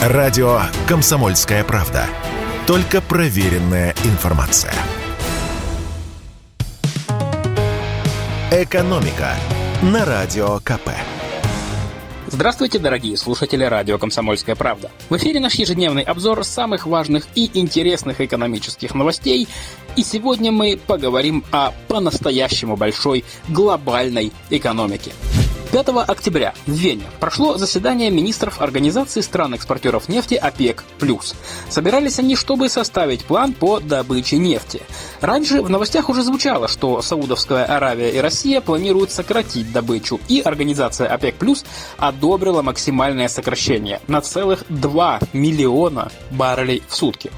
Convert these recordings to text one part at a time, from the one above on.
Радио «Комсомольская правда». Только проверенная информация. «Экономика» на Радио КП. Здравствуйте, дорогие слушатели радио «Комсомольская правда». В эфире наш ежедневный обзор самых важных и интересных экономических новостей. И сегодня мы поговорим о по-настоящему большой глобальной экономике. 5 октября в Вене прошло заседание министров Организации стран-экспортеров нефти ОПЕК+. Собирались они, чтобы составить план по добыче нефти. Раньше в новостях уже звучало, что Саудовская Аравия и Россия планируют сократить добычу, и Организация ОПЕК+, одобрила максимальное сокращение на целых 2 миллиона баррелей в сутки.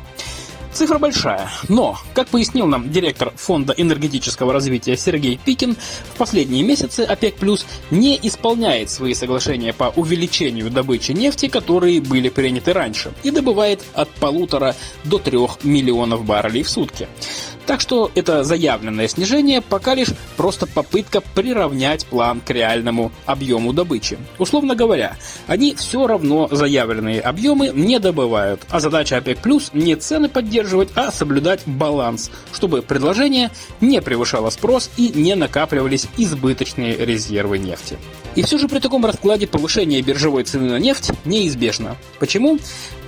Цифра большая, но, как пояснил нам директор Фонда энергетического развития Сергей Пикин, в последние месяцы ОПЕК Плюс не исполняет свои соглашения по увеличению добычи нефти, которые были приняты раньше, и добывает от полутора до трех миллионов баррелей в сутки. Так что это заявленное снижение пока лишь просто попытка приравнять план к реальному объему добычи. Условно говоря, они все равно заявленные объемы не добывают, а задача ОПЕК Плюс не цены поддерживать, а соблюдать баланс, чтобы предложение не превышало спрос и не накапливались избыточные резервы нефти. И все же при таком раскладе повышение биржевой цены на нефть неизбежно. Почему?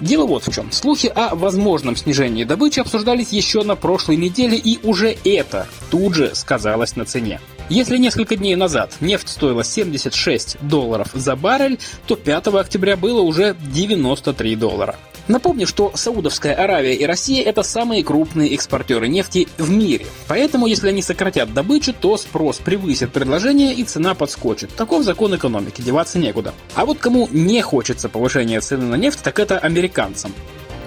Дело вот в чем. Слухи о возможном снижении добычи обсуждались еще на прошлой неделе, и уже это тут же сказалось на цене. Если несколько дней назад нефть стоила 76 долларов за баррель, то 5 октября было уже 93 доллара. Напомню, что Саудовская Аравия и Россия – это самые крупные экспортеры нефти в мире. Поэтому, если они сократят добычу, то спрос превысит предложение и цена подскочит. Таков закон экономики, деваться некуда. А вот кому не хочется повышения цены на нефть, так это американцам.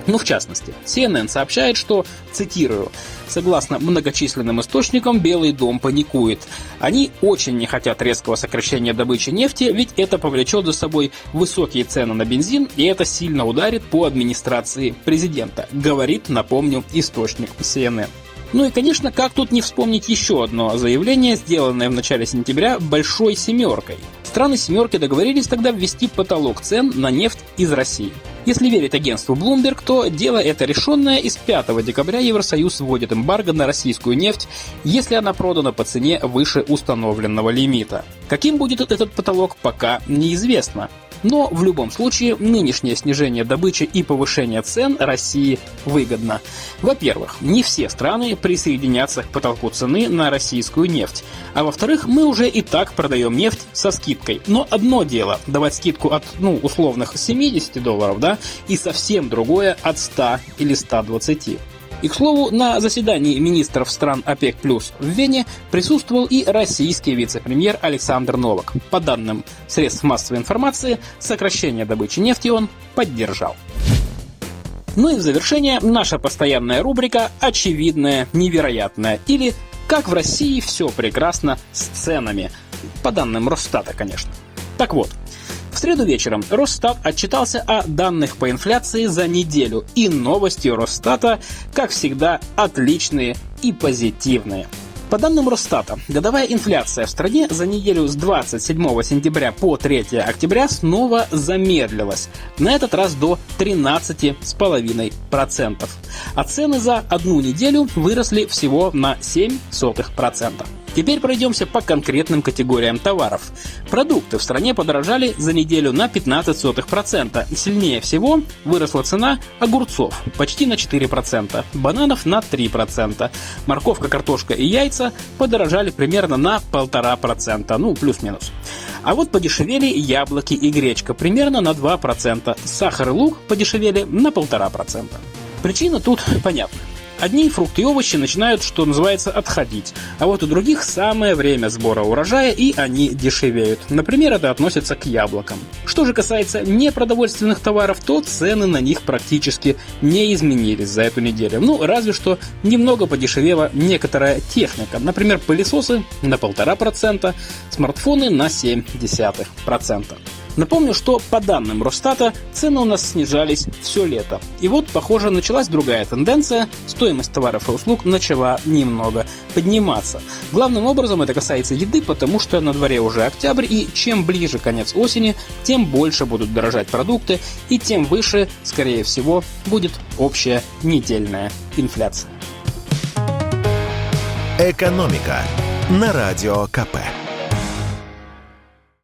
Ну, в частности, CNN сообщает, что, цитирую, согласно многочисленным источникам, Белый дом паникует. Они очень не хотят резкого сокращения добычи нефти, ведь это повлечет за собой высокие цены на бензин, и это сильно ударит по администрации президента, говорит, напомню, источник CNN. Ну и, конечно, как тут не вспомнить еще одно заявление, сделанное в начале сентября «Большой семеркой». Страны семерки договорились тогда ввести потолок цен на нефть из России. Если верить агентству Bloomberg, то дело это решенное, и с 5 декабря Евросоюз вводит эмбарго на российскую нефть, если она продана по цене выше установленного лимита. Каким будет этот потолок, пока неизвестно. Но в любом случае нынешнее снижение добычи и повышение цен России выгодно. Во-первых, не все страны присоединятся к потолку цены на российскую нефть. А во-вторых, мы уже и так продаем нефть со скидкой. Но одно дело давать скидку от, ну, условных 70 долларов, да, и совсем другое от 100 или 120. И, к слову, на заседании министров стран ОПЕК+, плюс в Вене присутствовал и российский вице-премьер Александр Новак. По данным средств массовой информации, сокращение добычи нефти он поддержал. Ну и в завершение наша постоянная рубрика «Очевидное невероятное» или «Как в России все прекрасно с ценами». По данным Росстата, конечно. Так вот, в среду вечером Росстат отчитался о данных по инфляции за неделю, и новости Росстата, как всегда, отличные и позитивные. По данным Росстата, годовая инфляция в стране за неделю с 27 сентября по 3 октября снова замедлилась, на этот раз до 13,5%. А цены за одну неделю выросли всего на 0,07%. Теперь пройдемся по конкретным категориям товаров. Продукты в стране подорожали за неделю на 15%. Сильнее всего выросла цена огурцов почти на 4%, бананов на 3%. Морковка, картошка и яйца подорожали примерно на 1,5%, ну плюс-минус. А вот подешевели яблоки и гречка примерно на 2%. Сахар и лук подешевели на 1,5%. Причина тут понятна. Одни фрукты и овощи начинают, что называется, отходить, а вот у других самое время сбора урожая и они дешевеют. Например, это относится к яблокам. Что же касается непродовольственных товаров, то цены на них практически не изменились за эту неделю. Ну, разве что немного подешевела некоторая техника. Например, пылесосы на 1,5%, смартфоны на 0,7%. Напомню, что по данным Росстата цены у нас снижались все лето. И вот, похоже, началась другая тенденция. Стоимость товаров и услуг начала немного подниматься. Главным образом это касается еды, потому что на дворе уже октябрь, и чем ближе конец осени, тем больше будут дорожать продукты, и тем выше, скорее всего, будет общая недельная инфляция. «Экономика» на Радио КП.